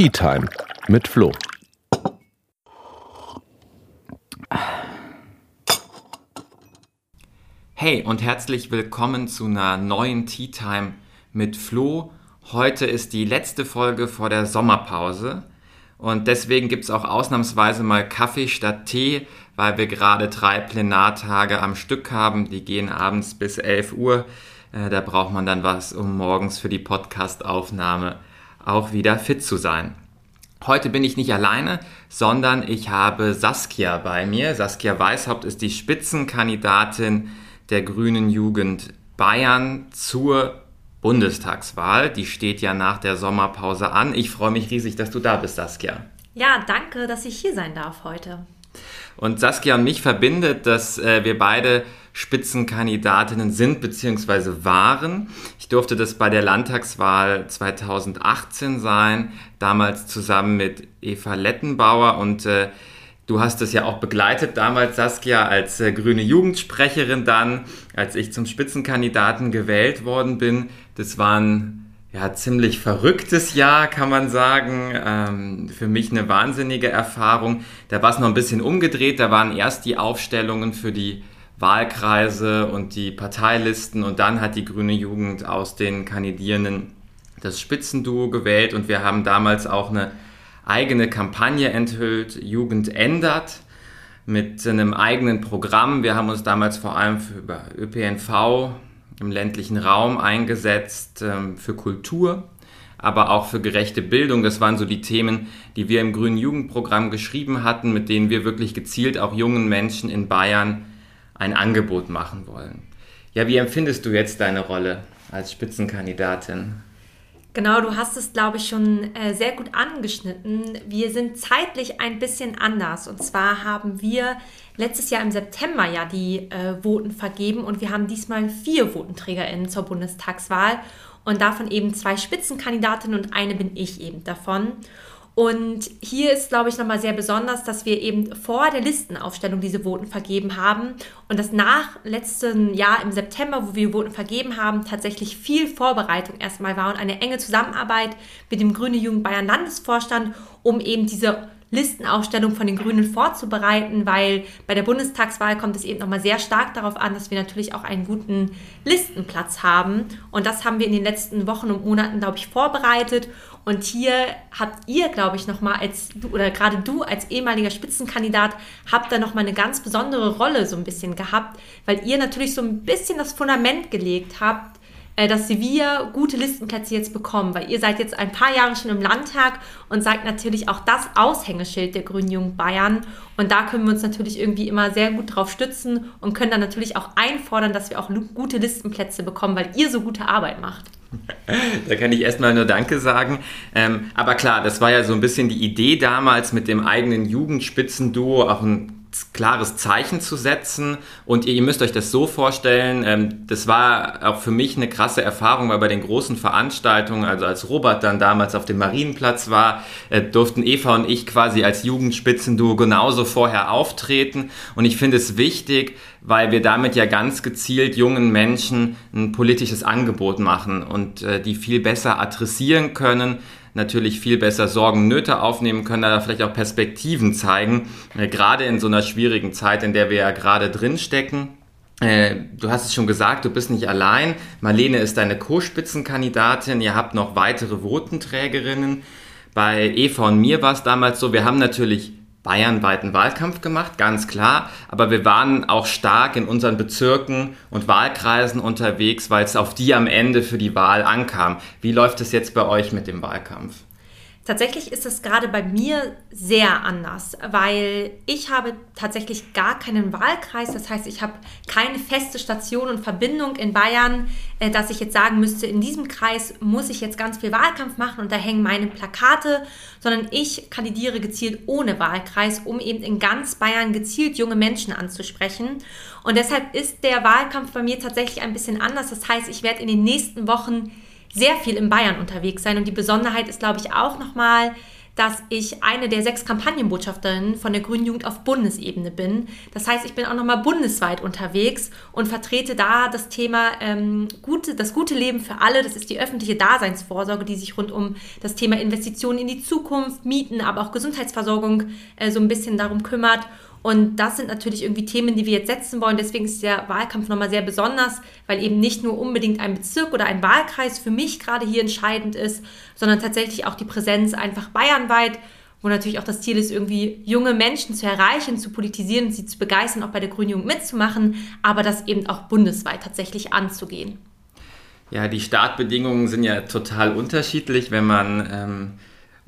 Tea Time mit Flo. Hey und herzlich willkommen zu einer neuen Tea Time mit Flo. Heute ist die letzte Folge vor der Sommerpause und deswegen gibt es auch ausnahmsweise mal Kaffee statt Tee, weil wir gerade drei Plenartage am Stück haben. Die gehen abends bis 11 Uhr. Äh, da braucht man dann was, um morgens für die Podcastaufnahme auch wieder fit zu sein. Heute bin ich nicht alleine, sondern ich habe Saskia bei mir. Saskia Weishaupt ist die Spitzenkandidatin der Grünen Jugend Bayern zur Bundestagswahl. Die steht ja nach der Sommerpause an. Ich freue mich riesig, dass du da bist, Saskia. Ja, danke, dass ich hier sein darf heute. Und Saskia und mich verbindet, dass äh, wir beide Spitzenkandidatinnen sind bzw. waren. Ich durfte das bei der Landtagswahl 2018 sein, damals zusammen mit Eva Lettenbauer und äh, Du hast es ja auch begleitet damals, Saskia, als äh, grüne Jugendsprecherin dann, als ich zum Spitzenkandidaten gewählt worden bin. Das war ein ja, ziemlich verrücktes Jahr, kann man sagen. Ähm, für mich eine wahnsinnige Erfahrung. Da war es noch ein bisschen umgedreht. Da waren erst die Aufstellungen für die Wahlkreise und die Parteilisten und dann hat die grüne Jugend aus den Kandidierenden das Spitzenduo gewählt und wir haben damals auch eine eigene Kampagne enthüllt, Jugend ändert, mit einem eigenen Programm. Wir haben uns damals vor allem für über ÖPNV im ländlichen Raum eingesetzt, ähm, für Kultur, aber auch für gerechte Bildung. Das waren so die Themen, die wir im Grünen Jugendprogramm geschrieben hatten, mit denen wir wirklich gezielt auch jungen Menschen in Bayern ein Angebot machen wollen. Ja, wie empfindest du jetzt deine Rolle als Spitzenkandidatin? Genau, du hast es, glaube ich, schon äh, sehr gut angeschnitten. Wir sind zeitlich ein bisschen anders. Und zwar haben wir letztes Jahr im September ja die äh, Voten vergeben und wir haben diesmal vier VotenträgerInnen zur Bundestagswahl und davon eben zwei Spitzenkandidatinnen und eine bin ich eben davon. Und hier ist, glaube ich, nochmal sehr besonders, dass wir eben vor der Listenaufstellung diese Voten vergeben haben und dass nach letzten Jahr im September, wo wir Voten vergeben haben, tatsächlich viel Vorbereitung erstmal war und eine enge Zusammenarbeit mit dem Grüne Jugend Bayern Landesvorstand, um eben diese Listenaufstellung von den Grünen vorzubereiten, weil bei der Bundestagswahl kommt es eben nochmal sehr stark darauf an, dass wir natürlich auch einen guten Listenplatz haben. Und das haben wir in den letzten Wochen und Monaten, glaube ich, vorbereitet. Und hier habt ihr, glaube ich, nochmal als, oder gerade du als ehemaliger Spitzenkandidat, habt da nochmal eine ganz besondere Rolle so ein bisschen gehabt, weil ihr natürlich so ein bisschen das Fundament gelegt habt, äh, dass wir gute Listenplätze jetzt bekommen, weil ihr seid jetzt ein paar Jahre schon im Landtag und seid natürlich auch das Aushängeschild der Grünen Jugend Bayern. Und da können wir uns natürlich irgendwie immer sehr gut drauf stützen und können dann natürlich auch einfordern, dass wir auch gute Listenplätze bekommen, weil ihr so gute Arbeit macht. Da kann ich erstmal nur Danke sagen. Ähm, aber klar, das war ja so ein bisschen die Idee damals mit dem eigenen Jugendspitzenduo, auch ein klares Zeichen zu setzen. Und ihr, ihr müsst euch das so vorstellen, ähm, das war auch für mich eine krasse Erfahrung, weil bei den großen Veranstaltungen, also als Robert dann damals auf dem Marienplatz war, äh, durften Eva und ich quasi als Jugendspitzenduo genauso vorher auftreten. Und ich finde es wichtig, weil wir damit ja ganz gezielt jungen Menschen ein politisches Angebot machen und äh, die viel besser adressieren können, natürlich viel besser Sorgen, Nöte aufnehmen können, da vielleicht auch Perspektiven zeigen, äh, gerade in so einer schwierigen Zeit, in der wir ja gerade drin stecken. Äh, du hast es schon gesagt, du bist nicht allein. Marlene ist deine Co-Spitzenkandidatin. Ihr habt noch weitere Votenträgerinnen. Bei Eva und mir war es damals so, wir haben natürlich bayernweiten Wahlkampf gemacht, ganz klar. Aber wir waren auch stark in unseren Bezirken und Wahlkreisen unterwegs, weil es auf die am Ende für die Wahl ankam. Wie läuft es jetzt bei euch mit dem Wahlkampf? Tatsächlich ist es gerade bei mir sehr anders, weil ich habe tatsächlich gar keinen Wahlkreis. Das heißt, ich habe keine feste Station und Verbindung in Bayern, äh, dass ich jetzt sagen müsste, in diesem Kreis muss ich jetzt ganz viel Wahlkampf machen und da hängen meine Plakate, sondern ich kandidiere gezielt ohne Wahlkreis, um eben in ganz Bayern gezielt junge Menschen anzusprechen. Und deshalb ist der Wahlkampf bei mir tatsächlich ein bisschen anders. Das heißt, ich werde in den nächsten Wochen sehr viel in Bayern unterwegs sein. Und die Besonderheit ist, glaube ich, auch nochmal, dass ich eine der sechs Kampagnenbotschafterinnen von der Grünen Jugend auf Bundesebene bin. Das heißt, ich bin auch nochmal bundesweit unterwegs und vertrete da das Thema ähm, gute, das gute Leben für alle. Das ist die öffentliche Daseinsvorsorge, die sich rund um das Thema Investitionen in die Zukunft, Mieten, aber auch Gesundheitsversorgung äh, so ein bisschen darum kümmert. Und das sind natürlich irgendwie Themen, die wir jetzt setzen wollen. Deswegen ist der Wahlkampf nochmal sehr besonders, weil eben nicht nur unbedingt ein Bezirk oder ein Wahlkreis für mich gerade hier entscheidend ist, sondern tatsächlich auch die Präsenz einfach bayernweit, wo natürlich auch das Ziel ist, irgendwie junge Menschen zu erreichen, zu politisieren, sie zu begeistern, auch bei der Grünen Jugend mitzumachen, aber das eben auch bundesweit tatsächlich anzugehen. Ja, die Startbedingungen sind ja total unterschiedlich, wenn man ähm,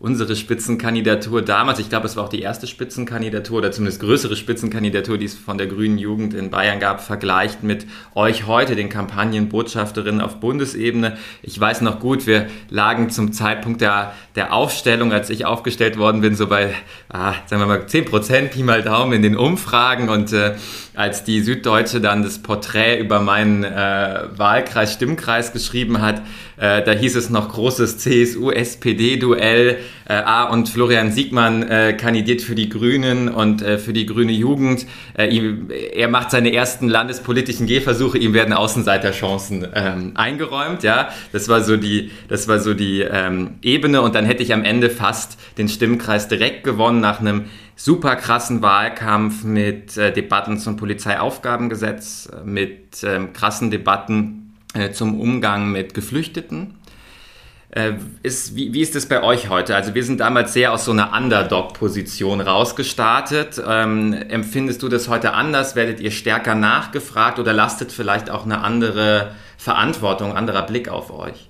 unsere Spitzenkandidatur damals, ich glaube, es war auch die erste Spitzenkandidatur oder zumindest größere Spitzenkandidatur, die es von der Grünen Jugend in Bayern gab, vergleicht mit euch heute, den Kampagnenbotschafterinnen auf Bundesebene. Ich weiß noch gut, wir lagen zum Zeitpunkt der, der Aufstellung, als ich aufgestellt worden bin, so bei, ah, sagen wir mal, 10 Prozent, Pi mal Daumen in den Umfragen und äh, als die Süddeutsche dann das Porträt über meinen äh, Wahlkreis, Stimmkreis geschrieben hat, äh, da hieß es noch großes CSU-SPD-Duell. Äh, ah, und Florian Siegmann äh, kandidiert für die Grünen und äh, für die grüne Jugend. Äh, ihm, er macht seine ersten landespolitischen Gehversuche, ihm werden Außenseiterchancen ähm, eingeräumt. Ja, das war so die, das war so die ähm, Ebene. Und dann hätte ich am Ende fast den Stimmkreis direkt gewonnen nach einem super krassen Wahlkampf mit äh, Debatten zum Polizeiaufgabengesetz, mit ähm, krassen Debatten zum Umgang mit Geflüchteten. Äh, ist, wie, wie ist es bei euch heute? Also wir sind damals sehr aus so einer Underdog-Position rausgestartet. Ähm, empfindest du das heute anders? Werdet ihr stärker nachgefragt oder lastet vielleicht auch eine andere Verantwortung, anderer Blick auf euch?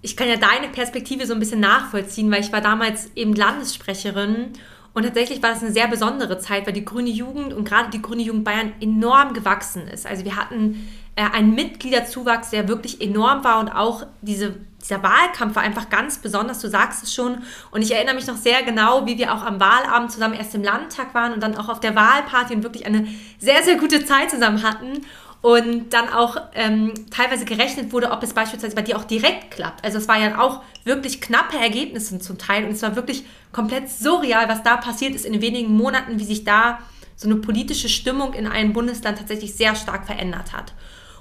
Ich kann ja deine Perspektive so ein bisschen nachvollziehen, weil ich war damals eben Landessprecherin und tatsächlich war das eine sehr besondere Zeit, weil die Grüne Jugend und gerade die Grüne Jugend Bayern enorm gewachsen ist. Also wir hatten äh, einen Mitgliederzuwachs, der wirklich enorm war und auch diese, dieser Wahlkampf war einfach ganz besonders, du sagst es schon. Und ich erinnere mich noch sehr genau, wie wir auch am Wahlabend zusammen erst im Landtag waren und dann auch auf der Wahlparty und wirklich eine sehr, sehr gute Zeit zusammen hatten und dann auch ähm, teilweise gerechnet wurde, ob es beispielsweise bei dir auch direkt klappt. Also es war ja auch wirklich knappe Ergebnisse zum Teil und es war wirklich komplett surreal, was da passiert ist in wenigen Monaten, wie sich da so eine politische Stimmung in einem Bundesland tatsächlich sehr stark verändert hat.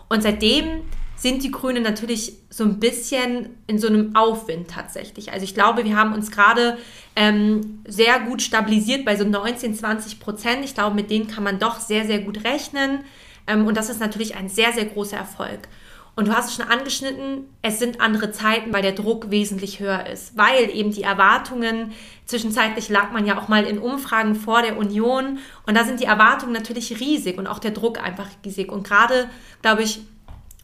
Und seitdem sind die Grünen natürlich so ein bisschen in so einem Aufwind tatsächlich. Also ich glaube, wir haben uns gerade ähm, sehr gut stabilisiert bei so 19, 20 Prozent. Ich glaube, mit denen kann man doch sehr, sehr gut rechnen. Ähm, und das ist natürlich ein sehr, sehr großer Erfolg. Und du hast es schon angeschnitten, es sind andere Zeiten, weil der Druck wesentlich höher ist, weil eben die Erwartungen, zwischenzeitlich lag man ja auch mal in Umfragen vor der Union und da sind die Erwartungen natürlich riesig und auch der Druck einfach riesig. Und gerade, glaube ich,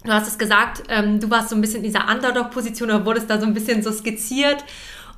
du hast es gesagt, ähm, du warst so ein bisschen in dieser Underdog-Position oder wurdest da so ein bisschen so skizziert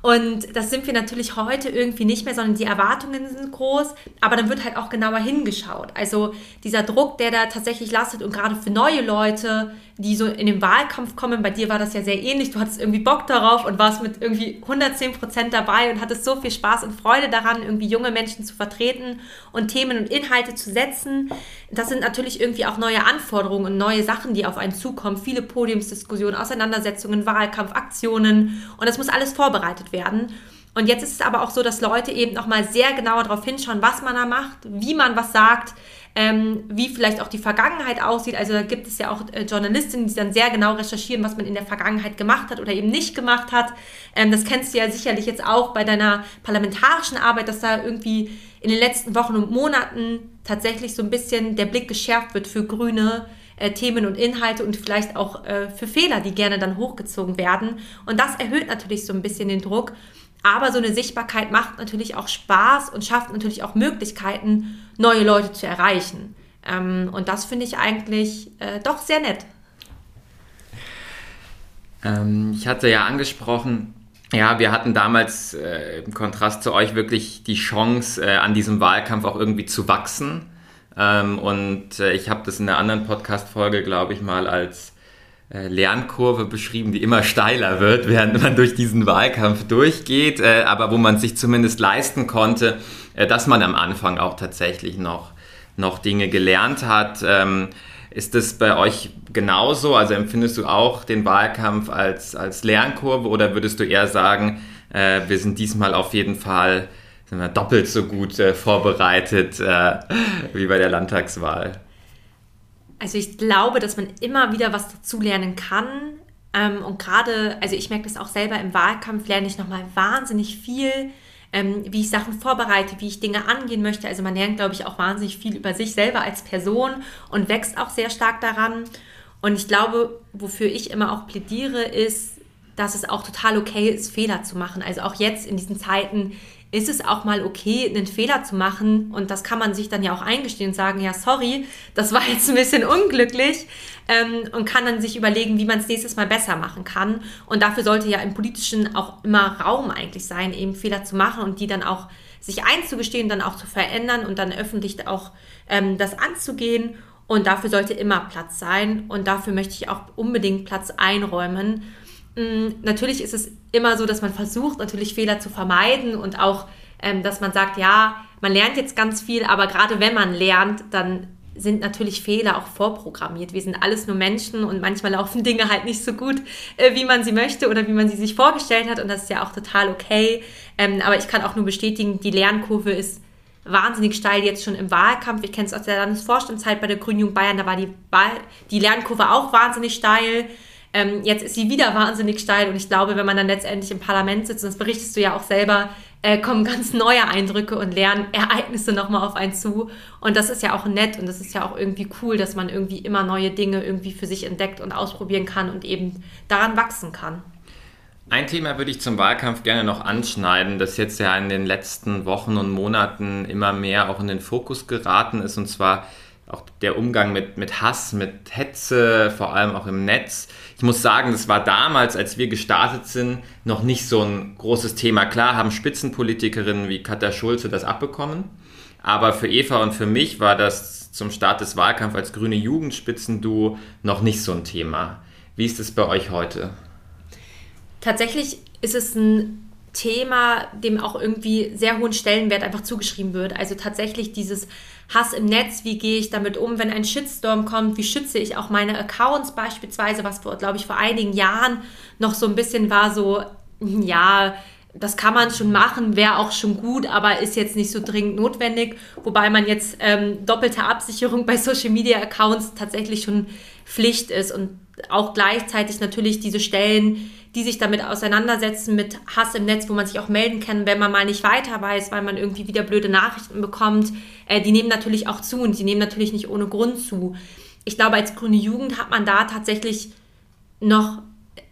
und das sind wir natürlich heute irgendwie nicht mehr, sondern die Erwartungen sind groß, aber dann wird halt auch genauer hingeschaut. Also dieser Druck, der da tatsächlich lastet und gerade für neue Leute, die so in den Wahlkampf kommen, bei dir war das ja sehr ähnlich, du hattest irgendwie Bock darauf und warst mit irgendwie 110 Prozent dabei und hattest so viel Spaß und Freude daran, irgendwie junge Menschen zu vertreten und Themen und Inhalte zu setzen. Das sind natürlich irgendwie auch neue Anforderungen und neue Sachen, die auf einen zukommen. Viele Podiumsdiskussionen, Auseinandersetzungen, Wahlkampf, Aktionen und das muss alles vorbereitet werden. Und jetzt ist es aber auch so, dass Leute eben nochmal sehr genauer darauf hinschauen, was man da macht, wie man was sagt, ähm, wie vielleicht auch die Vergangenheit aussieht. Also da gibt es ja auch äh, Journalistinnen, die dann sehr genau recherchieren, was man in der Vergangenheit gemacht hat oder eben nicht gemacht hat. Ähm, das kennst du ja sicherlich jetzt auch bei deiner parlamentarischen Arbeit, dass da irgendwie in den letzten Wochen und Monaten tatsächlich so ein bisschen der Blick geschärft wird für grüne äh, Themen und Inhalte und vielleicht auch äh, für Fehler, die gerne dann hochgezogen werden. Und das erhöht natürlich so ein bisschen den Druck. Aber so eine Sichtbarkeit macht natürlich auch Spaß und schafft natürlich auch Möglichkeiten, neue Leute zu erreichen. Ähm, und das finde ich eigentlich äh, doch sehr nett. Ähm, ich hatte ja angesprochen, ja, wir hatten damals äh, im Kontrast zu euch wirklich die Chance, äh, an diesem Wahlkampf auch irgendwie zu wachsen. Ähm, und äh, ich habe das in einer anderen Podcast-Folge, glaube ich, mal als Lernkurve beschrieben, die immer steiler wird, während man durch diesen Wahlkampf durchgeht, äh, aber wo man sich zumindest leisten konnte, äh, dass man am Anfang auch tatsächlich noch, noch Dinge gelernt hat. Ähm, ist das bei euch genauso? Also empfindest du auch den Wahlkampf als, als Lernkurve oder würdest du eher sagen, Äh, wir sind diesmal auf jeden Fall doppelt so gut äh, vorbereitet äh, wie bei der Landtagswahl. Also ich glaube, dass man immer wieder was dazulernen kann. Ähm, und gerade, also ich merke das auch selber im Wahlkampf, lerne ich nochmal wahnsinnig viel, ähm, wie ich Sachen vorbereite, wie ich Dinge angehen möchte. Also man lernt, glaube ich, auch wahnsinnig viel über sich selber als Person und wächst auch sehr stark daran. Und ich glaube, wofür ich immer auch plädiere, ist, dass es auch total okay ist, Fehler zu machen. Also auch jetzt in diesen Zeiten ist es auch mal okay, einen Fehler zu machen. Und das kann man sich dann ja auch eingestehen und sagen, ja, sorry, das war jetzt ein bisschen unglücklich. Ähm, und kann dann sich überlegen, wie man es nächstes Mal besser machen kann. Und dafür sollte ja im Politischen auch immer Raum eigentlich sein, eben Fehler zu machen und die dann auch sich einzugestehen, dann auch zu verändern und dann öffentlich auch ähm, das anzugehen. Und dafür sollte immer Platz sein. Und dafür möchte ich auch unbedingt Platz einräumen. Mm, natürlich ist es immer so, dass man versucht, natürlich Fehler zu vermeiden und auch, ähm, dass man sagt, ja, man lernt jetzt ganz viel, aber gerade wenn man lernt, dann sind natürlich Fehler auch vorprogrammiert. Wir sind alles nur Menschen und manchmal laufen Dinge halt nicht so gut, äh, wie man sie möchte oder wie man sie sich vorgestellt hat und das ist ja auch total okay. Ähm, aber ich kann auch nur bestätigen, die Lernkurve ist wahnsinnig steil jetzt schon im Wahlkampf. Ich kenne es aus der Landesvorstandszeit bei der Grünen Bayern, da war die, Wahl, die Lernkurve auch wahnsinnig steil. Ähm, jetzt ist sie wieder wahnsinnig steil und ich glaube, wenn man dann letztendlich im Parlament sitzt, und das berichtest du ja auch selber, äh, kommen ganz neue Eindrücke und Lernereignisse nochmal auf einen zu. Und das ist ja auch nett und das ist ja auch irgendwie cool, dass man irgendwie immer neue Dinge irgendwie für sich entdeckt und ausprobieren kann und eben daran wachsen kann. Ein Thema würde ich zum Wahlkampf gerne noch anschneiden, das jetzt ja in den letzten Wochen und Monaten immer mehr auch in den Fokus geraten ist, und zwar auch der Umgang mit, mit Hass, mit Hetze, vor allem auch im Netz. Ich muss sagen, das war damals, als wir gestartet sind, noch nicht so ein großes Thema. Klar haben Spitzenpolitikerinnen wie Katja Schulze das abbekommen, aber für Eva und für mich war das zum Start des Wahlkampfs als grüne Jugendspitzenduo noch nicht so ein Thema. Wie ist es bei euch heute? Tatsächlich ist es ein Thema, dem auch irgendwie sehr hohen Stellenwert einfach zugeschrieben wird. Also tatsächlich dieses Hass im Netz, wie gehe ich damit um, wenn ein Shitstorm kommt, wie schütze ich auch meine Accounts beispielsweise, was glaube ich, vor einigen Jahren noch so ein bisschen war, so, ja, das kann man schon machen, wäre auch schon gut, aber ist jetzt nicht so dringend notwendig. Wobei man jetzt ähm, doppelte Absicherung bei Social Media Accounts tatsächlich schon Pflicht ist und auch gleichzeitig natürlich diese Stellen, die sich damit auseinandersetzen mit Hass im Netz, wo man sich auch melden kann, wenn man mal nicht weiter weiß, weil man irgendwie wieder blöde Nachrichten bekommt, äh, die nehmen natürlich auch zu und die nehmen natürlich nicht ohne Grund zu. Ich glaube, als grüne Jugend hat man da tatsächlich noch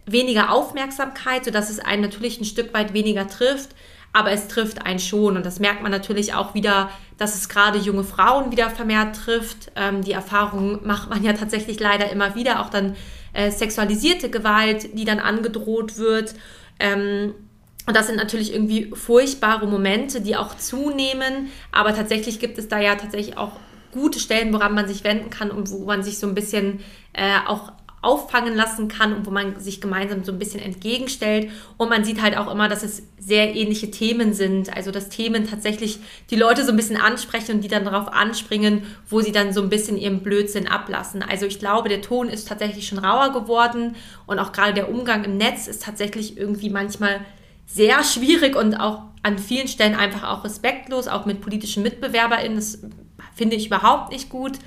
weniger Aufmerksamkeit, sodass es einen natürlich ein Stück weit weniger trifft, aber es trifft einen schon. Und das merkt man natürlich auch wieder, dass es gerade junge Frauen wieder vermehrt trifft. Ähm, die Erfahrung macht man ja tatsächlich leider immer wieder, auch dann äh, sexualisierte Gewalt, die dann angedroht wird. Ähm, und das sind natürlich irgendwie furchtbare Momente, die auch zunehmen. Aber tatsächlich gibt es da ja tatsächlich auch gute Stellen, woran man sich wenden kann und wo man sich so ein bisschen äh, auch auffangen lassen kann und wo man sich gemeinsam so ein bisschen entgegenstellt. Und man sieht halt auch immer, dass es sehr ähnliche Themen sind. Also dass Themen tatsächlich die Leute so ein bisschen ansprechen und die dann darauf anspringen, wo sie dann so ein bisschen ihren Blödsinn ablassen. Also ich glaube, der Ton ist tatsächlich schon rauer geworden und auch gerade der Umgang im Netz ist tatsächlich irgendwie manchmal sehr schwierig und auch an vielen Stellen einfach auch respektlos, auch mit politischen MitbewerberInnen. Das finde ich überhaupt nicht gut.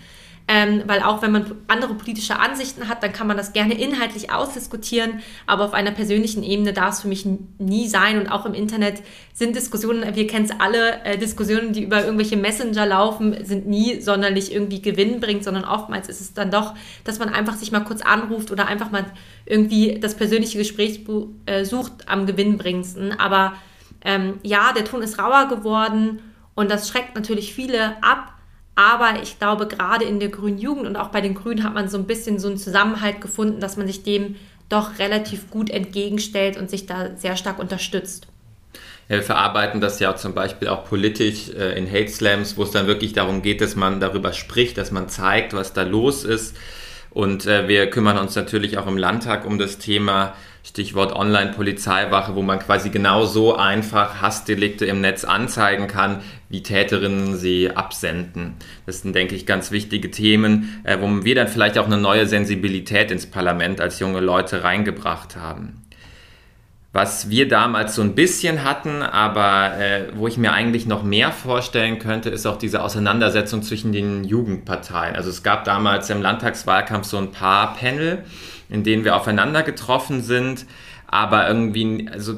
Ähm, weil auch wenn man andere politische Ansichten hat, dann kann man das gerne inhaltlich ausdiskutieren, aber auf einer persönlichen Ebene darf es für mich nie sein. Und auch im Internet sind Diskussionen, wir kennen es alle, äh, Diskussionen, die über irgendwelche Messenger laufen, sind nie sonderlich irgendwie gewinnbringend, sondern oftmals ist es dann doch, dass man einfach sich mal kurz anruft oder einfach mal irgendwie das persönliche Gespräch äh, sucht am gewinnbringendsten. Aber ähm, ja, der Ton ist rauer geworden und das schreckt natürlich viele ab aber ich glaube, gerade in der grünen Jugend und auch bei den Grünen hat man so ein bisschen so einen Zusammenhalt gefunden, dass man sich dem doch relativ gut entgegenstellt und sich da sehr stark unterstützt. Ja, wir verarbeiten das ja zum Beispiel auch politisch äh, in Hate Slams, wo es dann wirklich darum geht, dass man darüber spricht, dass man zeigt, was da los ist. Und äh, wir kümmern uns natürlich auch im Landtag um das Thema Stichwort Online-Polizeiwache, wo man quasi genau so einfach Hassdelikte im Netz anzeigen kann, wie Täterinnen sie absenden. Das sind, denke ich, ganz wichtige Themen, äh, wo wir dann vielleicht auch eine neue Sensibilität ins Parlament als junge Leute reingebracht haben. Was wir damals so ein bisschen hatten, aber äh, wo ich mir eigentlich noch mehr vorstellen könnte, ist auch diese Auseinandersetzung zwischen den Jugendparteien. Also es gab damals im Landtagswahlkampf so ein paar Panel, in denen wir aufeinander getroffen sind, aber irgendwie also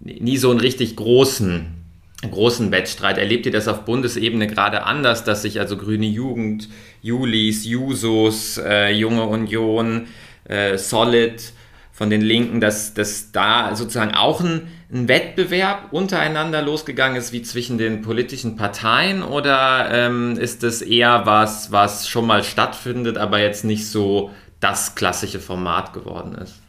nie so einen richtig großen großen Wettstreit. Erlebt ihr das auf Bundesebene gerade anders, dass sich also Grüne Jugend, Julis, Jusos, äh, Junge Union, äh, Solid von den Linken, dass, dass da sozusagen auch ein, ein, Wettbewerb untereinander losgegangen ist, wie zwischen den politischen Parteien? Oder ähm, ist es eher was, was schon mal stattfindet, aber jetzt nicht so das klassische Format geworden ist?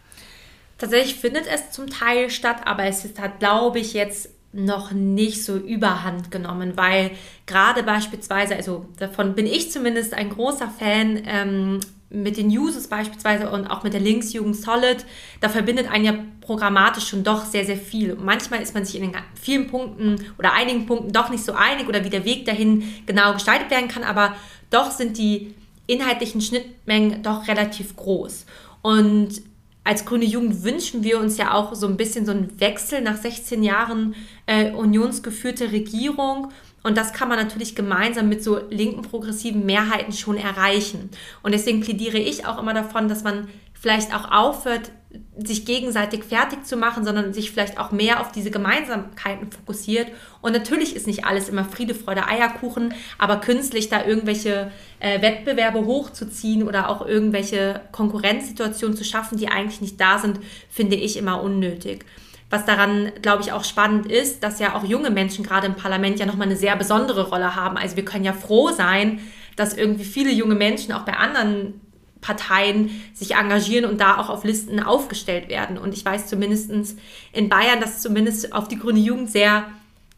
Tatsächlich findet es zum Teil statt, aber es halt, glaube ich, jetzt noch nicht so überhand genommen, weil gerade beispielsweise, also davon bin ich zumindest ein großer Fan, ähm, mit den Users beispielsweise und auch mit der Linksjugend Solid, da verbindet einen ja programmatisch schon doch sehr, sehr viel. Und manchmal ist man sich in vielen Punkten oder einigen Punkten doch nicht so einig oder wie der Weg dahin genau gestaltet werden kann, aber doch sind die inhaltlichen Schnittmengen doch relativ groß. Und als grüne Jugend wünschen wir uns ja auch so ein bisschen so einen Wechsel nach 16 Jahren äh, unionsgeführte Regierung und das kann man natürlich gemeinsam mit so linken progressiven Mehrheiten schon erreichen. Und deswegen plädiere ich auch immer davon, dass man vielleicht auch aufhört, sich gegenseitig fertig zu machen, sondern sich vielleicht auch mehr auf diese Gemeinsamkeiten fokussiert. Und natürlich ist nicht alles immer Friede, Freude, Eierkuchen, aber künstlich da irgendwelche äh, Wettbewerbe hochzuziehen oder auch irgendwelche Konkurrenzsituationen zu schaffen, die eigentlich nicht da sind, finde ich immer unnötig. Was daran, glaube ich, auch spannend ist, dass ja auch junge Menschen gerade im Parlament ja nochmal eine sehr besondere Rolle haben. Also wir können ja froh sein, dass irgendwie viele junge Menschen auch bei anderen Parteien sich engagieren und da auch auf Listen aufgestellt werden. Und ich weiß zumindest in Bayern, dass zumindest auf die grüne Jugend sehr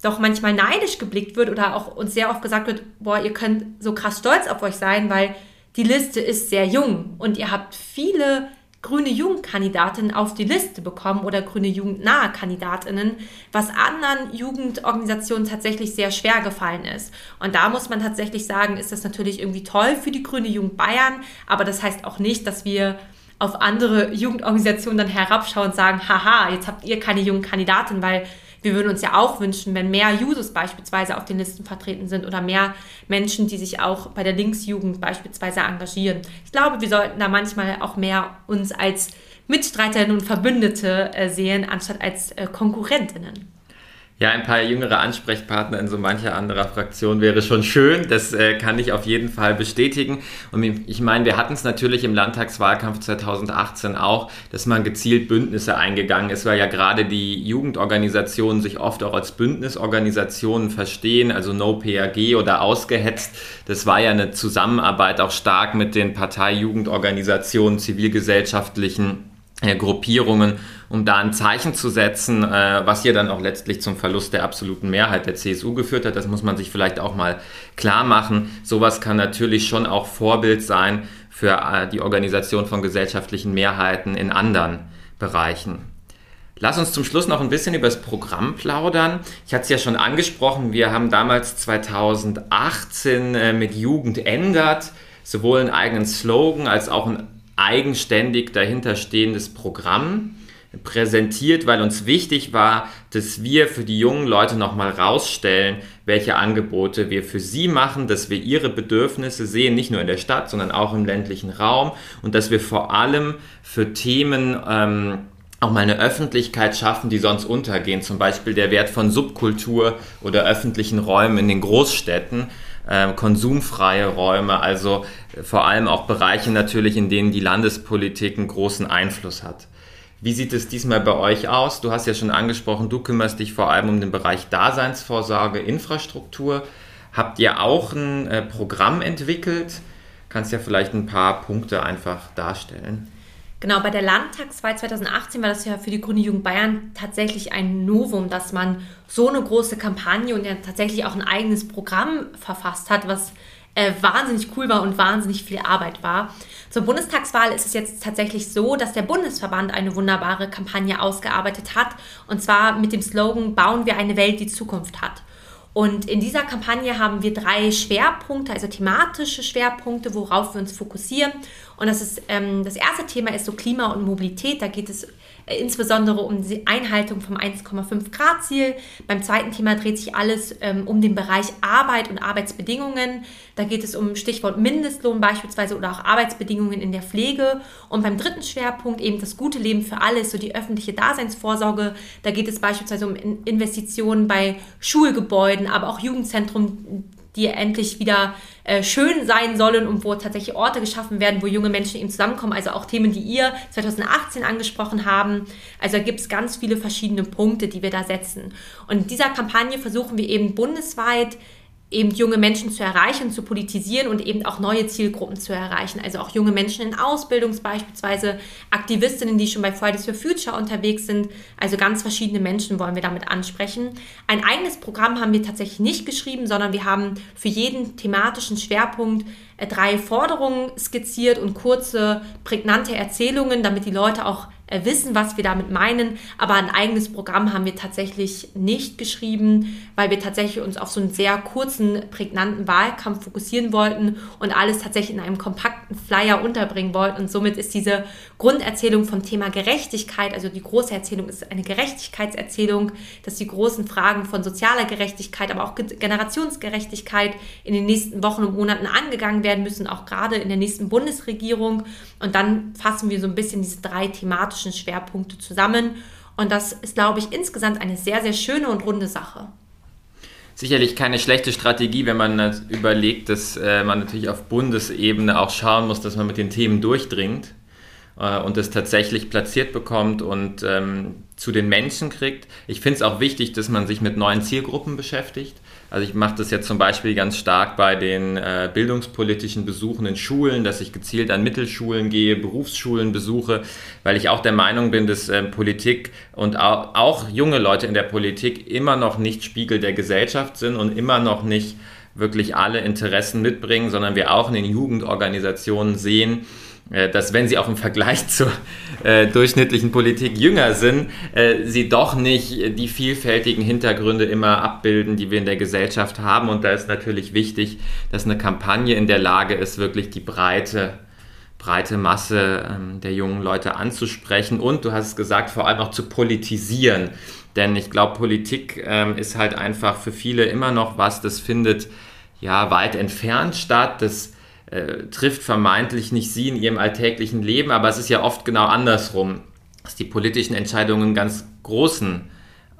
doch manchmal neidisch geblickt wird oder auch uns sehr oft gesagt wird, boah, ihr könnt so krass stolz auf euch sein, weil die Liste ist sehr jung und ihr habt viele grüne Jugendkandidatinnen auf die Liste bekommen oder grüne Jugendnahe Kandidatinnen, was anderen Jugendorganisationen tatsächlich sehr schwer gefallen ist. Und da muss man tatsächlich sagen, ist das natürlich irgendwie toll für die grüne Jugend Bayern, aber das heißt auch nicht, dass wir auf andere Jugendorganisationen dann herabschauen und sagen, haha, jetzt habt ihr keine jungen Kandidaten, weil wir würden uns ja auch wünschen, wenn mehr Users beispielsweise auf den Listen vertreten sind oder mehr Menschen, die sich auch bei der Linksjugend beispielsweise engagieren. Ich glaube, wir sollten da manchmal auch mehr uns als Mitstreiterinnen und Verbündete äh, sehen, anstatt als äh, Konkurrentinnen. Ja, ein paar jüngere Ansprechpartner in so mancher anderer Fraktion wäre schon schön. Das äh, kann ich auf jeden Fall bestätigen. Und ich meine, wir hatten es natürlich im Landtagswahlkampf 2018 auch, dass man gezielt Bündnisse eingegangen ist, weil ja gerade die Jugendorganisationen sich oft auch als Bündnisorganisationen verstehen, also No PAG oder ausgehetzt. Das war ja eine Zusammenarbeit auch stark mit den Parteijugendorganisationen, zivilgesellschaftlichen Gruppierungen, um da ein Zeichen zu setzen, äh, was hier dann auch letztlich zum Verlust der absoluten Mehrheit der CSU geführt hat. Das muss man sich vielleicht auch mal klar machen. Sowas kann natürlich schon auch Vorbild sein für äh, die Organisation von gesellschaftlichen Mehrheiten in anderen Bereichen. Lass uns zum Schluss noch ein bisschen über das Programm plaudern. Ich hatte es ja schon angesprochen, wir haben damals 2018 äh, mit Jugend ändert sowohl einen eigenen Slogan als auch ein eigenständig dahinterstehendes Programm präsentiert, weil uns wichtig war, dass wir für die jungen Leute nochmal rausstellen, welche Angebote wir für sie machen, dass wir ihre Bedürfnisse sehen, nicht nur in der Stadt, sondern auch im ländlichen Raum und dass wir vor allem für Themen ähm, auch mal eine Öffentlichkeit schaffen, die sonst untergehen, zum Beispiel der Wert von Subkultur oder öffentlichen Räumen in den Großstädten äh, konsumfreie Räume, also äh, vor allem auch Bereiche natürlich, in denen die Landespolitik einen großen Einfluss hat. Wie sieht es diesmal bei euch aus? Du hast ja schon angesprochen, du kümmerst dich vor allem um den Bereich Daseinsvorsorge, Infrastruktur. Habt ihr auch ein äh, Programm entwickelt? Kannst ja vielleicht ein paar Punkte einfach darstellen. Genau, bei der Landtagswahl 2018 war das ja für die Grüne Jugend Bayern tatsächlich ein Novum, dass man so eine große Kampagne und ja tatsächlich auch ein eigenes Programm verfasst hat, was äh, wahnsinnig cool war und wahnsinnig viel Arbeit war. Zur Bundestagswahl ist es jetzt tatsächlich so, dass der Bundesverband eine wunderbare Kampagne ausgearbeitet hat und zwar mit dem Slogan Bauen wir eine Welt, die Zukunft hat. Und in dieser Kampagne haben wir drei Schwerpunkte, also thematische Schwerpunkte, worauf wir uns fokussieren. Und das ist ähm, das erste Thema ist so Klima und Mobilität. Da geht es insbesondere um die Einhaltung vom 1,5 Grad Ziel. Beim zweiten Thema dreht sich alles ähm, um den Bereich Arbeit und Arbeitsbedingungen. Da geht es um Stichwort Mindestlohn beispielsweise oder auch Arbeitsbedingungen in der Pflege. Und beim dritten Schwerpunkt eben das gute Leben für alle, so die öffentliche Daseinsvorsorge. Da geht es beispielsweise um Investitionen bei Schulgebäuden, aber auch Jugendzentrum, die endlich wieder äh, schön sein sollen und wo tatsächlich Orte geschaffen werden, wo junge Menschen eben zusammenkommen. Also auch Themen, die ihr 2018 angesprochen haben. Also gibt es ganz viele verschiedene Punkte, die wir da setzen. Und in dieser Kampagne versuchen wir eben bundesweit eben junge Menschen zu erreichen, zu politisieren und eben auch neue Zielgruppen zu erreichen. Also auch junge Menschen in Ausbildung, beispielsweise Aktivistinnen, die schon bei Fridays for Future unterwegs sind. Also ganz verschiedene Menschen wollen wir damit ansprechen. Ein eigenes Programm haben wir tatsächlich nicht geschrieben, sondern wir haben für jeden thematischen Schwerpunkt äh, drei Forderungen skizziert und kurze, prägnante Erzählungen, damit die Leute auch wissen, was wir damit meinen. Aber ein eigenes Programm haben wir tatsächlich nicht geschrieben, weil wir tatsächlich uns auf so einen sehr kurzen, prägnanten Wahlkampf fokussieren wollten und alles tatsächlich in einem kompakten Flyer unterbringen wollten. Und somit ist diese Grunderzählung vom Thema Gerechtigkeit, also die große Erzählung ist eine Gerechtigkeitserzählung, dass die großen Fragen von sozialer Gerechtigkeit, aber auch Generationsgerechtigkeit in den nächsten Wochen und Monaten angegangen werden müssen, auch gerade in der nächsten Bundesregierung. Und dann fassen wir so ein bisschen diese drei thematischen Schwerpunkte zusammen. Und das ist, glaube ich, insgesamt eine sehr, sehr schöne und runde Sache. Sicherlich keine schlechte Strategie, wenn man überlegt, dass äh, man natürlich auf Bundesebene auch schauen muss, dass man mit den Themen durchdringt äh, und es tatsächlich platziert bekommt und ähm, zu den Menschen kriegt. Ich finde es auch wichtig, dass man sich mit neuen Zielgruppen beschäftigt. Also ich mache das jetzt zum Beispiel ganz stark bei den äh, bildungspolitischen Besuchen in Schulen, dass ich gezielt an Mittelschulen gehe, Berufsschulen besuche, weil ich auch der Meinung bin, dass äh, Politik und auch, auch junge Leute in der Politik immer noch nicht Spiegel der Gesellschaft sind und immer noch nicht wirklich alle Interessen mitbringen, sondern wir auch in den Jugendorganisationen sehen, dass wenn sie auch im Vergleich zur äh, durchschnittlichen Politik jünger sind, äh, sie doch nicht die vielfältigen Hintergründe immer abbilden, die wir in der Gesellschaft haben. Und da ist natürlich wichtig, dass eine Kampagne in der Lage ist, wirklich die breite, breite Masse ähm, der jungen Leute anzusprechen und, du hast es gesagt, vor allem auch zu politisieren. Denn ich glaube, Politik ähm, ist halt einfach für viele immer noch was, das findet ja weit entfernt statt. Das äh, trifft vermeintlich nicht sie in ihrem alltäglichen Leben, aber es ist ja oft genau andersrum, dass die politischen Entscheidungen ganz großen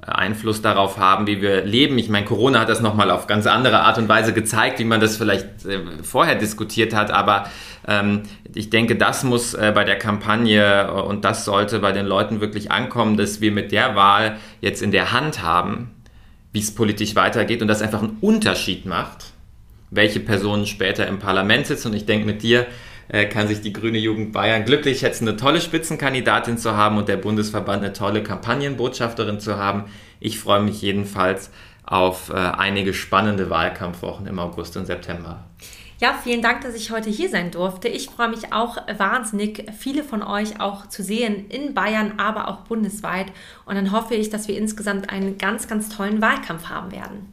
äh, Einfluss darauf haben, wie wir leben. Ich meine, Corona hat das nochmal auf ganz andere Art und Weise gezeigt, wie man das vielleicht äh, vorher diskutiert hat, aber ähm, ich denke, das muss äh, bei der Kampagne äh, und das sollte bei den Leuten wirklich ankommen, dass wir mit der Wahl jetzt in der Hand haben, wie es politisch weitergeht und das einfach einen Unterschied macht welche Personen später im Parlament sitzen. Und ich denke, mit dir äh, kann sich die Grüne Jugend Bayern glücklich schätzen, eine tolle Spitzenkandidatin zu haben und der Bundesverband eine tolle Kampagnenbotschafterin zu haben. Ich freue mich jedenfalls auf äh, einige spannende Wahlkampfwochen im August und September. Ja, vielen Dank, dass ich heute hier sein durfte. Ich freue mich auch wahnsinnig, viele von euch auch zu sehen in Bayern, aber auch bundesweit. Und dann hoffe ich, dass wir insgesamt einen ganz, ganz tollen Wahlkampf haben werden.